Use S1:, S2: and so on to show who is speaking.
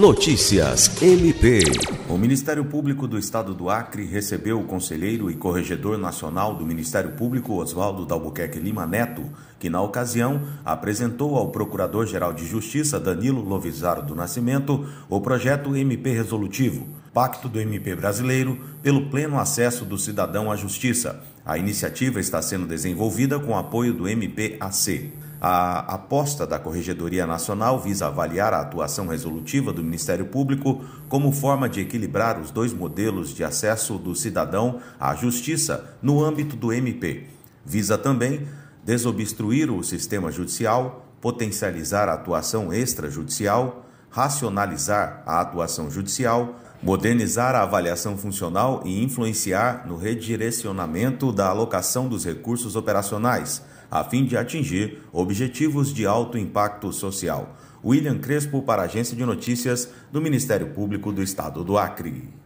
S1: Notícias MP.
S2: O Ministério Público do Estado do Acre recebeu o conselheiro e corregedor nacional do Ministério Público, Oswaldo Dalbuquerque Lima Neto, que na ocasião apresentou ao Procurador-Geral de Justiça, Danilo Lovisaro do Nascimento, o projeto MP Resolutivo, Pacto do MP Brasileiro pelo pleno acesso do cidadão à justiça. A iniciativa está sendo desenvolvida com apoio do MPAC. A aposta da Corregedoria Nacional visa avaliar a atuação resolutiva do Ministério Público como forma de equilibrar os dois modelos de acesso do cidadão à justiça no âmbito do MP. Visa também desobstruir o sistema judicial, potencializar a atuação extrajudicial, racionalizar a atuação judicial, modernizar a avaliação funcional e influenciar no redirecionamento da alocação dos recursos operacionais, a fim de atingir objetivos de alto impacto social. William Crespo para a Agência de Notícias do Ministério Público do Estado do Acre.